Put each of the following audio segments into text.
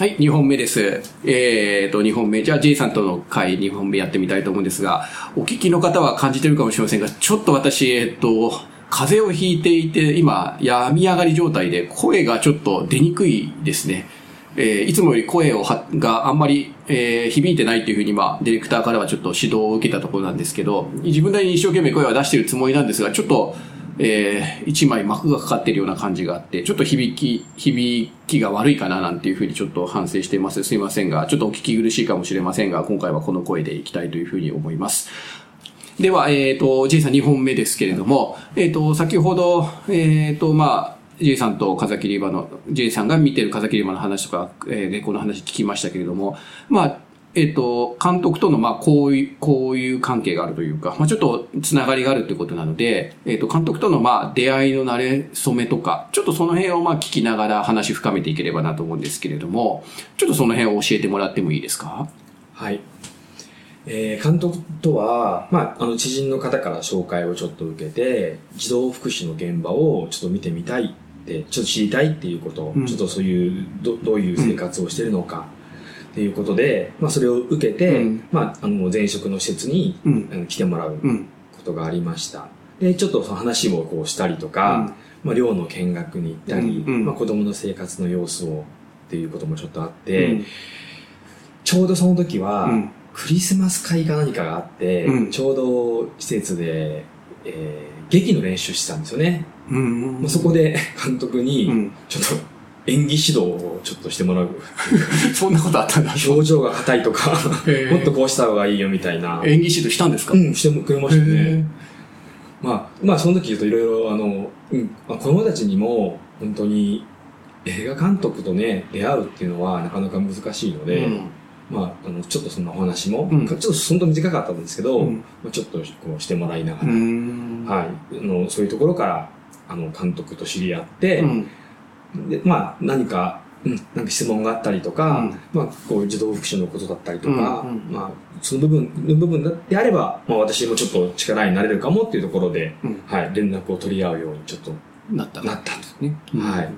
はい、2本目です。えーと、2本目。じゃあ、J さんとの回2本目やってみたいと思うんですが、お聞きの方は感じてるかもしれませんが、ちょっと私、えっと、風邪をひいていて、今、病み上がり状態で、声がちょっと出にくいですね。えーいつもより声をはがあんまり、えー響いてないっていうふうに、まあ、ディレクターからはちょっと指導を受けたところなんですけど、自分なりに一生懸命声は出してるつもりなんですが、ちょっと、えー一枚膜がかかってるような感じがあって、ちょっと響き、響きが悪いかななんていうふうにちょっと反省しています。すいませんが、ちょっとお聞き苦しいかもしれませんが、今回はこの声でいきたいというふうに思います。では、えっ、と、J さん2本目ですけれども、えっ、と、先ほど、えっ、と、まあ、J さんと風切り場の、J さんが見てる風切り場の話とか、えー、この話聞きましたけれども、まあ、えっ、と、監督との、まあ、こういう、こういう関係があるというか、まあ、ちょっとつながりがあるということなので、えっ、と、監督との、まあ、出会いの慣れ初めとか、ちょっとその辺を、まあ、聞きながら話深めていければなと思うんですけれども、ちょっとその辺を教えてもらってもいいですか？はい。えー監督とは、まあ、あの、知人の方から紹介をちょっと受けて、児童福祉の現場をちょっと見てみたいって、ちょっと知りたいっていうこと、うんちょっとそういう、どどういう生活をしてるのか、っていうことで、まあ、それを受けて、うん。まあ、あの、前職の施設に、うん。あの来てもらううん。ことがありました。で、ちょっとその話をこうしたりとか、まあ、寮の見学に行ったり、うん。うん。まあ、子供の生活の様子をっていうこともちょっとあって、うん。ちょうどその時は、うん。クリスマス会か何かがあって、うん。ちょうど施設で、えー劇の練習してたんですよね。うん。まあ、そこで監督にうん、ちょっと演技指導をちょっとしてもらう。そんなことあったんだ。表情が硬いとか、もっとこうした方がいいよみたいな。演技指導したんですか？うん、してくれましたへね。まあ、まあ、その時言うといろいろ、あの、うん、まあ子供たちにも、本当に、映画監督とね、出会うっていうのはなかなか難しいので、うん。まあ、あの、ちょっとそんなお話も、うん。ちょっとそんな短かったんですけど、うん。まあ、ちょっとこうしてもらいながうら、ん。はい、あの、そういうところから、あの、監督と知り合って、うんで、まあ、何か、うん、なんか質問があったりとか、うんまあ、こう、児童福祉のことだったりとか、うんうんまあ、その部分、の部分であれば、まあ、私もちょっと力になれるかもっていうところで、うんはい、連絡を取り合うようにちょっとなったなったと。ね。はい。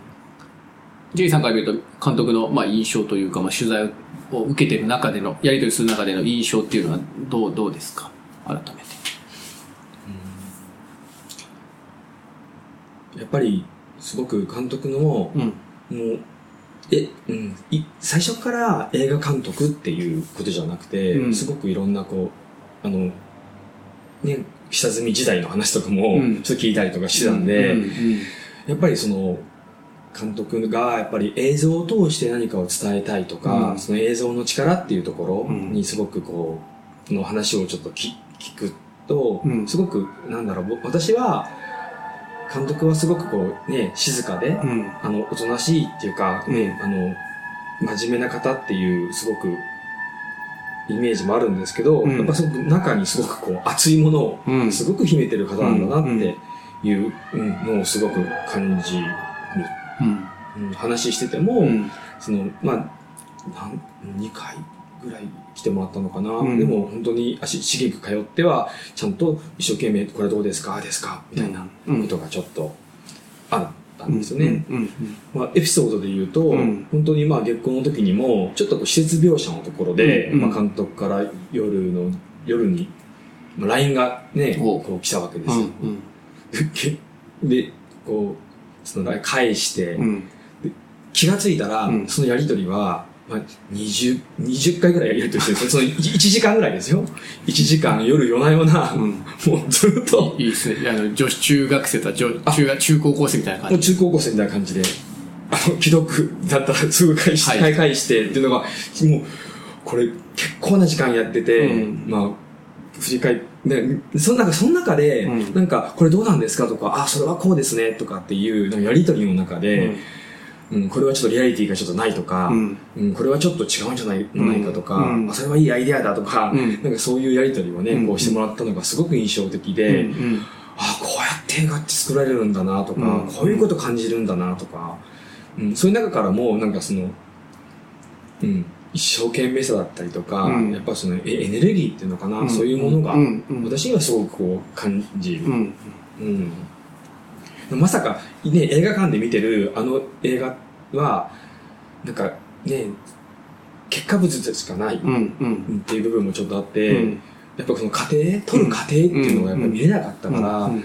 J さんから見ると、監督の、まあ、印象というか、まあ、取材を受けてる中での、やり取りする中での印象っていうのは、どう、どうですか？改めて。やっぱり、すごく監督の、もうえ、うん、い最初から映画監督っていうことじゃなくて、うん。すごくいろんなこう、あの、ね、下積み時代の話とかもうん。ちょっと聞いたりとかしてたんで、やっぱりその、監督がやっぱり映像を通して何かを伝えたいとか、うん。その映像の力っていうところうん。にすごくこう、の話をちょっと聞聞くと、うん。すごく、なんだろう、ぼ私は、監督はすごくこう、ね、静かで、うん。あの、おとなしいっていうか、ね、あの、真面目な方っていう、すごく、イメージもあるんですけど、うんやっぱすごく中にすごくこう、熱いものを、うん。すごく秘めてる方なんだなうんっていううんのをすごく感じる。うん。うん話してても、うん。その、まあ、なん2回ぐらい来てもらったのかな。うんでも本当に足しげく通っては、ちゃんと一生懸命、これどうですかですかみたいなうんことがちょっとあったんですよね。うん。まあ、エピソードで言うと、うん本当にまあ月光の時にも、ちょっとこう施設描写のところで、うんまあ、監督から夜の、夜に、まあ LINE がね、おこう来たわけでうん。すよ。で、こう、その LINE 返して、うん。気がついたら、うんそのやりとりは、まあ、20、20回ぐらいやりとりしてる。んですよ。その 1, 時間ぐらいですよ。1時間夜夜な夜な、うん。もうずっと、いいですね。あの、女子中学生とは女中学、中高校生みたいなもう感じ。中高校生みたいな感じで、あの、既読だったらすぐ返し、はい。返返してっていうのが、もう、これ結構な時間やってて、うん。まあ、振り返って、ね、その中、その中で、うん。なんか、これどうなんですかとか、あ、それはこうですね、とかっていう、やりとりの中で、うん、これはちょっとリアリティがちょっとないとか、うん。うん、これはちょっと違うんじゃないないかとか、うん。あ、それはいいアイデアだとか、うん。なんかそういうやりとりをね、うん。こうしてもらったのがすごく印象的うん。で、うん。あこうやって映画って作られるんだなとか、うん。こういうこと感じるんだなとか、うん、そういう中からもなんかその、うん、一生懸命さだったりとか、うん。やっぱそのエエネルギーっていうのかな、うん。そういうものが、うん。うん。私にはすごくこう感じる、うん。うんまさか、ね、映画館で見てるあの映画はなんかね、結果物でしかないっていう部分もちょっとあって、うん。やっぱその過程、取る過程っていうのがやっぱり見れなかったから、うん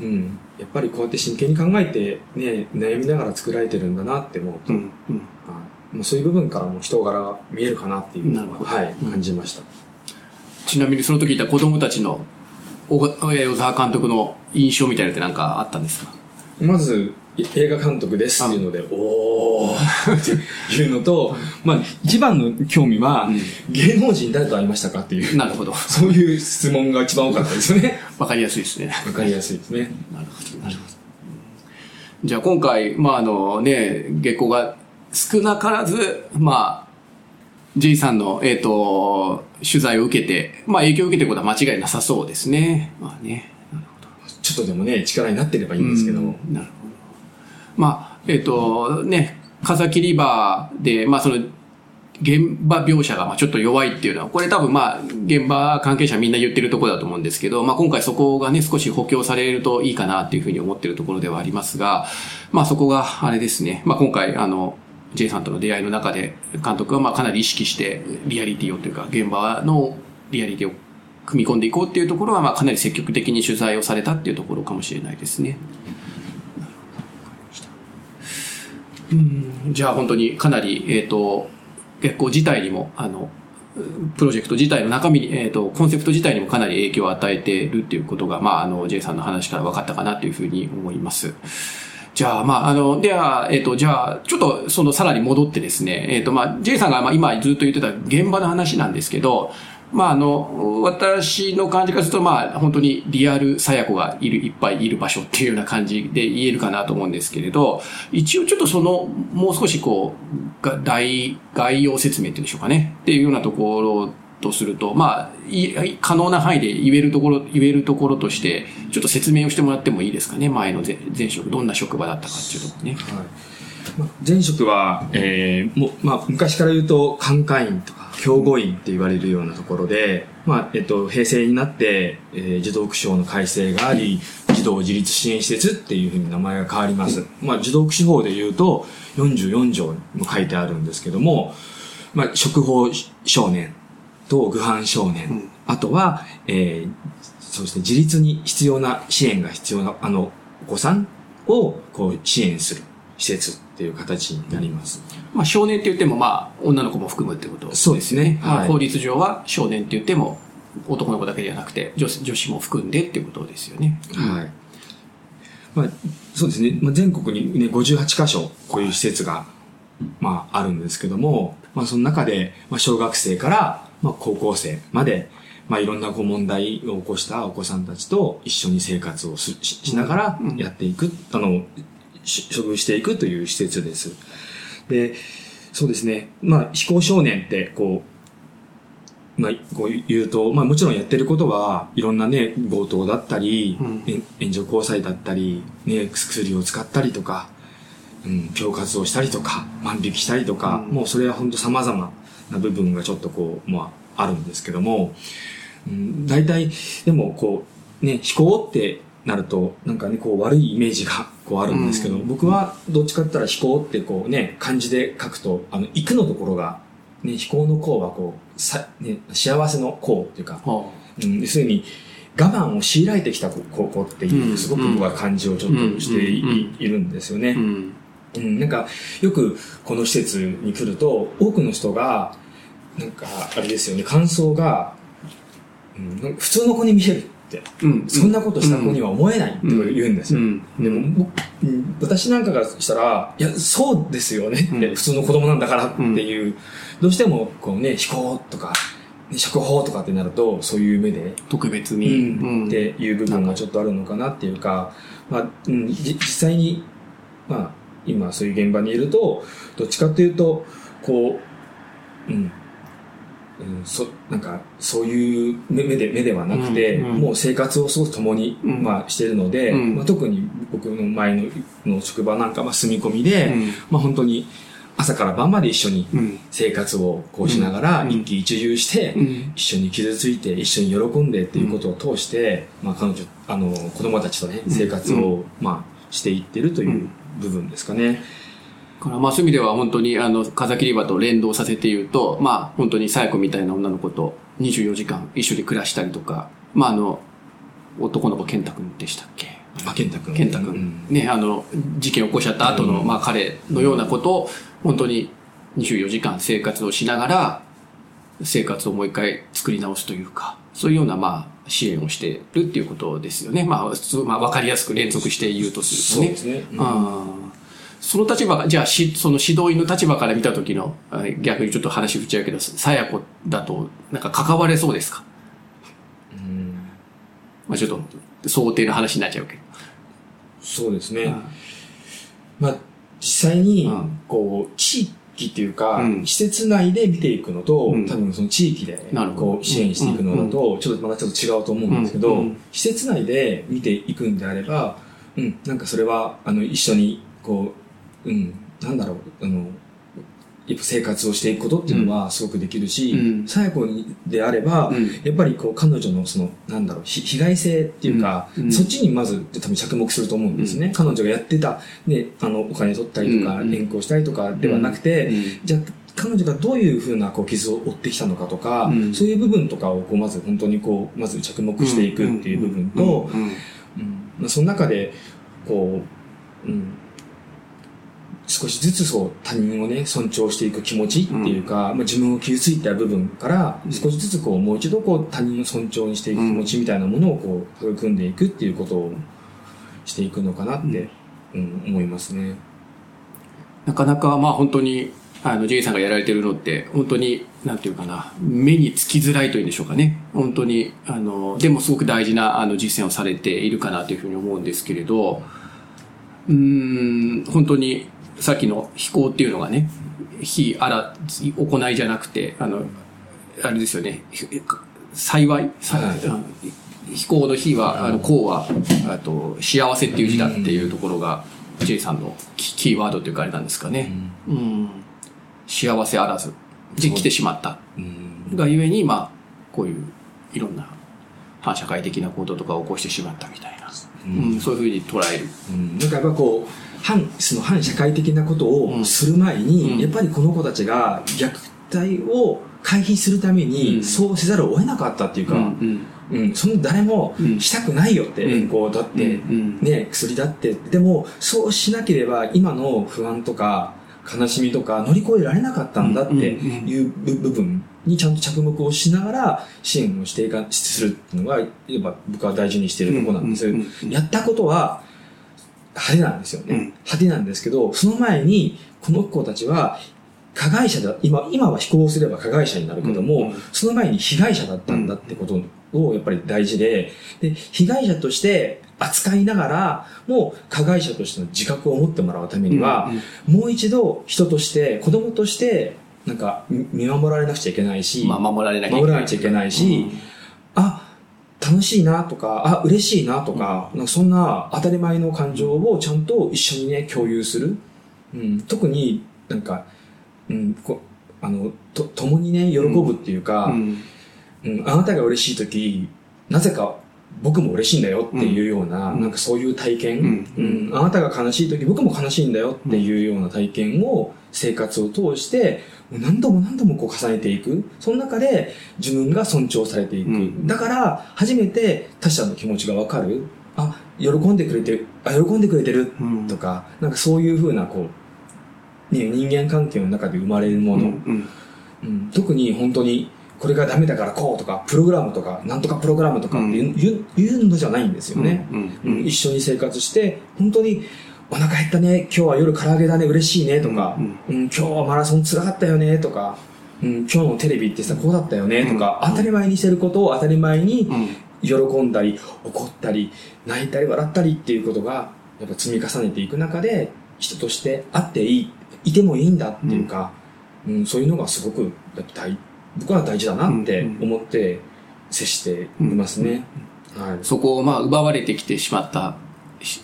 うん、やっぱりこうやって真剣に考えて、ね、悩みながら作られてるんだなって思うと、うんうん。はいもうそういう部分からも人柄が見えるかなっていうのは、はい、うん。感じました。ちなみにその時いた子供たちの小小沢監督の印象みたいなのって何かあったんですか？まず、い映画監督ですっていうので、おーっていうのと、まあ、一番の興味は、芸能人誰と会いましたかっていう、なるほど。そういう質問が一番多かったですよね。わかりやすいですね。わかりやすいですね。なるほど、なるほど。じゃあ今回、まああのね、月光が少なからず、まあ、J さんの、えっ、と、取材を受けて、まあ影響を受けてることは間違いなさそうですね。まあね。ちょっとでもね、力になってればいいんですけど、うんなるほど。まあ、えっ、と、ね、風切り場で、まあその、現場描写がまあちょっと弱いっていうのは、これ多分まあ、現場関係者みんな言ってるところだと思うんですけど、まあ今回そこがね、少し補強されるといいかなっていうふうに思ってるところではありますが、まあそこがあれですね、まあ今回あの、J さんとの出会いの中で、監督はまあかなり意識して、リアリティをというか、現場のリアリティを組み込んでいこうっていうところは、まあかなり積極的に取材をされたっていうところかもしれないですね。うんじゃあ本当にかなり、えっ、と、結構自体にも、あの、プロジェクト自体の中身に、えっ、と、コンセプト自体にもかなり影響を与えているっていうことが、まあ、あの、J さんの話から分かったかなというふうに思います。じゃあ、まあ、あの、では、えっ、と、じゃあ、ちょっと、その、さらに戻ってですね、えっ、と、まあ、J さんが、まあ、今ずっと言ってた現場の話なんですけど、まあ、あの、私の感じからすると、まあ、本当にリアル佐也子がいる、いっぱいいる場所っていうような感じで言えるかなと思うんですけれど、一応ちょっとその、もう少しこう、が大、概要説明っていうんでしょうかね。っていうようなところとすると、まあ、い可能な範囲で言えるところ、言えるところとして、ちょっと説明をしてもらってもいいですかね。前の前前職、どんな職場だったかっていうところね。はい前職は、えーもまあ、昔から言うと、管科員とか、教護員って言われるようなところで、まあ、えっと、平成になって、えー児童福祉法の改正があり、児童自立支援施設っていうふうに名前が変わります。まあ、児童福祉法で言うと、44条にも書いてあるんですけども、まあ、食法少年と具犯少年、あとは、えーそうですね、自立に必要な支援が必要な、あの、お子さんを、こう、支援する施設っていう形になります。まあ、少年って言っても、まあ、女の子も含むってことそうですねまあ、はい法律上は少年って言っても、男の子だけではなくて、女子女子も含んでっていうことですよね。はい。まあ、そうですね、まあ、全国にね、58箇所、こういう施設が、まあ、あるんですけども、まあ、その中で、まあ、小学生から、まあ、高校生まで、まあ、いろんなこう問題を起こしたお子さんたちと一緒に生活をすししながらうんやっていく、あの、し処遇していくという施設です。で、そうですね、まあ、非行少年って、こう、まあ、こう言うと、まあもちろんやってることは、いろんなね、強盗だったり、うん。援助交際だったり、ね、薬を使ったりとか、うん、恐喝をしたりとか、万引きしたりとか、うん。もうそれは本当様々な部分がちょっとこう、まあ、あるんですけども、うん、大体、でもこう、ね、非行ってなると、なんかね、こう悪いイメージがこうあるんですけど、うん。僕はどっちかって言ったら非行ってこうね、漢字で書くと、あの、行くのところが、ね、非行の行はこう、さ、ね、幸せの行っていうか、はうん、要するに、我慢を強いられてきた高校っていうう、ん。すごく僕は感じをちょっとしてい,、るんですよあね。うん。うん、なんか、よくこの施設に来ると、多くの人が、なんか、あれですよね、感想が、うん、普通の子に見えるうん。そんなことした子には思えないって言うんですよ。うん。でも、私なんかがしたら、いや、そうですよねって、うん普通の子供なんだからっていう、どうしても、こうね、非行とか、ね、食法とかってなると、そういう目で、特別うに。ん、っていう部分がちょっとあるのかなっていうか、まあ、うん、じ実際に、まあ、今そういう現場にいると、どっちかというと、こう、うん、うん、そ、なんか、そういう目目で、目ではなくて、うんうん。もう生活をすごく共に、うん。まあ、しているので、うん。まあ、特に僕の前のの職場なんかは住み込みで、うん。まあ、本当に朝から晩まで一緒にうん。生活をこうしながら、うん。一喜一憂して、うん。一緒に傷ついて一緒に喜んでっていうことを通して、まあ彼女、あの、子供たちとね、うん。生活を、まあしていってるという部分ですかね。からまあそういう意味では本当にあの、風切り場と連動させて言うと、まあ本当にサ子みたいな女の子と24時間一緒に暮らしたりとか、まああの、男の子健太くんでしたっけ？あ、健太くん。健太くん。ね、あの、事件を起こしちゃった後の、まあ彼のようなことを、本当に24時間生活をしながら、生活をもう一回作り直すというか、そういうような、まあ、支援をしてるっていうことですよね。まあ、普通、まあ、わかりやすく連続して言うとするとね。そうですね。うんその立場じゃあし、その指導員の立場から見た時の、逆にちょっと話振っちゃうけど、さや子だと、なんか関われそうですか？うん。まあちょっと、想定の話になっちゃうけど。そうですね。うんまあ、実際にうん、こう、地域っていうか、うん。施設内で見ていくのと、うん。多分その地域でこう支援していくのだと、ちょっとまたちょっと違うと思うんですけど、うん。うん。施設内で見ていくんであれば、うん、なんかそれは、あの、一緒に、こう、うん、なんだろう、あの、やっぱ生活をしていくことっていうのはすごくできるしうん、さや子であれば、うん。やっぱりこう彼女のその、なんだろう、ひ被害性っていうか、そっちにまず多分着目すると思うんですね。彼女がやってた、ね、あの、お金取ったりとか、連行したりとかではなくて、うん。じゃあ、彼女がどういうふうなこう傷を負ってきたのかとか、うん。そういう部分とかをこうまず本当にこう、まず着目していくっていう部分と、その中で、こう、うん、少しずつそう他人をね、尊重していく気持ちっていうか、まあ、自分を傷ついた部分から、少しずつこう、もう一度こう他人を尊重にしていく気持ちみたいなものをこう、育んでいくっていうことをしていくのかなって、うん、思いますね。なかなかまあ本当に、あの、ジェイさんがやられてるのって、本当に、なんていうかな、目につきづらいというんでしょうかね。本当に、あの、でもすごく大事な、あの、実践をされているかなというふうに思うんですけれど、うーん、本当に、さっきの飛行っていうのがね、非あら、行いじゃなくて、あの、あれですよね、ひ幸い、飛行の日は、あの、幸は、あと、幸せっていう字だっていうところが、ジェイさんのキキーワードというかあれなんですかね。うん。幸せあらず。で、来てしまった。うんがゆえに、まあ、こういう、いろんな、反社会的な行動とかを起こしてしまったみたいな。うん、そういうふうに捉える。うん。なんかやっぱこう、反、その反社会的なことうん。をする前に、うん。やっぱりこの子たちが虐待を回避するためうん。に、そうせざるを得なかったっていうか、うん、うん、その誰もうん。したくないよって、うん。こう、だって、うん。ね、薬だって。でも、そうしなければ今の不安とか悲しみとか乗り越えられなかったんだっていう部部分にちゃんと着目をしながら支援をしていか、するっていうのが、やっぱ僕は大事にしているところなんですうんうんうんやったことは派手なんですよね。うん。派手なんですけど、その前に、この子たちは、加害者だ、今、今は非行すれば加害者になるけども、うんうんその前に被害者だったんだってことをやっぱり大事で、で、被害者として扱いながら、もう加害者としての自覚を持ってもらうためには、もう一度人として、子供として、なんかみ見守られなくちゃいけないし、まあ、守られなきゃいけない。守らなくちゃいけないし、あ、楽しいなとか、あ、嬉しいなとか、なんかそんな当たり前の感情をちゃんと一緒にね、共有する。うん、特になんか、うん、こあの、と、共にね、喜ぶっていうか、うん。うん、あなたが嬉しい時なぜか僕も嬉しいんだよっていうような、うん。なんかそういう体験、ううん。んあなたが悲しい時僕も悲しいんだよっていうような体験を生活を通して何度も何度もこう重ねていく。その中で自分が尊重されていく、うん。だから初めて他者の気持ちがわかる。あ喜んでくれてる。あ喜んでくれてる。うん。とか、なんかそういうふうなこう、ね、人間関係の中で生まれるもの、うん。うん、特に本当にこれがダメだからこうとかプログラムとかなんとかプログラムとかって言う,、言う言うのじゃないんですよね、うんうん一緒に生活して本当にお腹減ったね今日は夜唐揚げだね嬉しいねとか、ううん。ん今日はマラソンつらかったよねとか、うん、今日のテレビってさこうだったよねとか、当たり前にしてることを当たり前にうん。喜んだり怒ったり泣いたり笑ったりっていうことがやっぱ積み重ねていく中で人としてあっていいいてもいいんだっていうか、うん。そういうのがすごく大僕は大事だなって思って接していますね。はい。そこをまあ奪われてきてしまった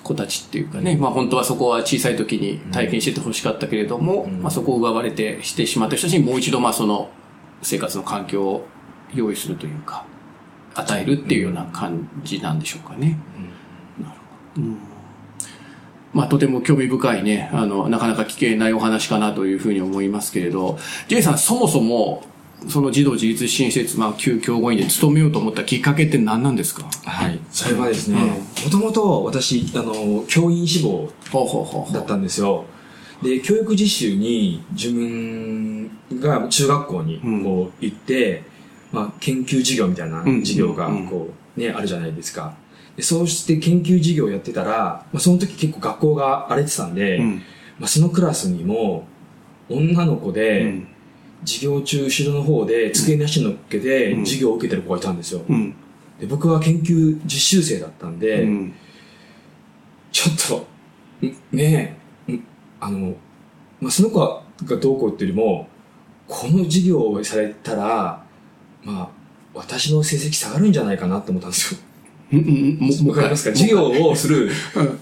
子たちっていうかね、まあ本当はそこは小さい時に体験しててほしかったけれども、うんまあそこを奪われてしてしまった人たちにもう一度まあその生活の環境を用意するというか、与えるっていうような感じなんでしょうかね。なるほど。うん。まあ、とても興味深いね、あの、なかなか聞けないお話かなというふうに思いますけれど、J さん、そもそも、その児童自立支援施設、まあ、旧教護員で勤めようと思ったきっかけって何なんですか？はい。それはですね、もともと私、あの、教員志望ほうほうほうほう。だったんですよ。で、教育実習に自分が中学校にうんこう行って、まあ、研究授業みたいなうん授業がうんこうね、あるじゃないですか。でそうして研究授業をやってたら、まあ、その時結構学校が荒れてたんで、うんまあ、そのクラスにも女の子で、うん授業中後ろの方で机に足乗っけてうん授業を受けてる子がいたんですよ。うん。で僕は研究実習生だったんで、うん。ちょっと、んねえ、んあの、まあ、その子がどうこうっていうよりも、この授業をされたら、まあ、私の成績下がるんじゃないかなと思ったんですよ。わかりますか？授業をするうん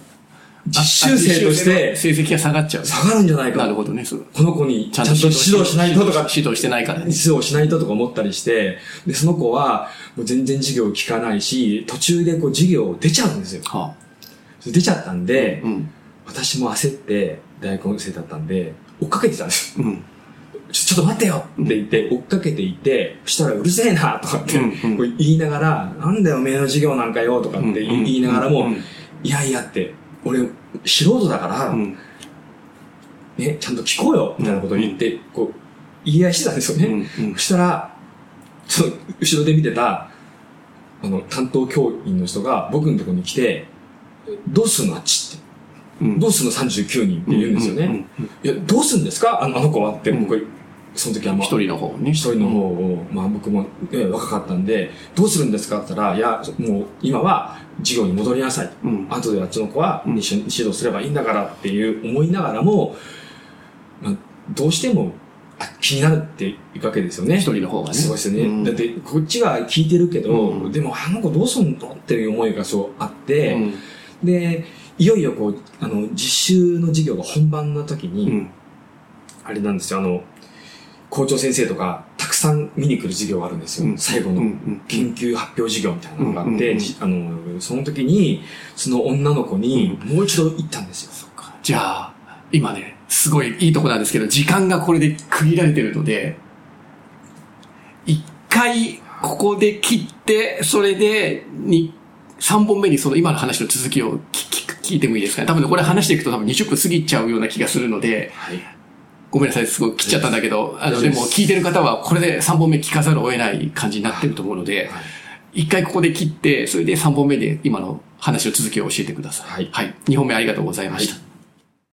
実習生として成績が下がっちゃう。下がるんじゃないかなるほどね、そう。この子にちゃんと指導しないととか、指導してないからね。指導しないととか思ったりして、で、その子はもう全然授業を聞かないし、途中でこう授業出ちゃうんですよ。は出ちゃったんで、あ、うん。私も焦って、大学生だったんで、追っかけてたんです。うん。ちょっと待ってよって言って、追っかけていて、そしたらうるせえなとかって、言いながら、なんだよ、おめえの授業なんかよとかって言い,、ながらも、うんいやいやって、俺、素人だから、うん。ね、ちゃんと聞こうよみたいなことを言って、こう、言い合いしてたんですよね。うんうんそしたら、その、後ろで見てた、あの、担当教員の人が僕のところに来て、どうすんのあっちって。うんどうすんの39人って言うんですよね。いや、どうすんですか？あのあの子はって、うん僕、その時はまあ、一人の方ね。一人の方を、まあ僕も、ね、若かったんで、どうするんですかって言ったら、いや、もう今は授業に戻りなさい。うん。後であっちの子はうん一緒に指導すればいいんだからっていう思いながらも、まあ、どうしてもあ気になるっていうわけですよね。一人の方がね。そうですよね。うんだって、こっちが聞いてるけど、うんでもあの子どうすんのっていう思いがそうあって、うんで、いよいよこう、あの、実習の授業が本番の時に、うん。あれなんですよ、あの、校長先生とか、たくさん見に来る授業があるんですよ。うん最後の研究発表授業みたいなのがあって、あの、その時に、その女の子にもう一度行ったんですよ。じゃあ、今ね、すごいいいとこなんですけど、時間がこれで区切られてるので、一回ここで切って、それで、に、3本目にその今の話の続きを聞聞聞いてもいいですかね。多分ね、これ話していくと多分20分過ぎちゃうような気がするので、はい。ごめんなさい、すごい切っちゃったんだけど、あの、でも聞いてる方はこれで3本目聞かざるを得ない感じになってると思うので、一回ここで切って、それで3本目で今の話の続きを教えてください。はいはい。2本目ありがとうございました。はい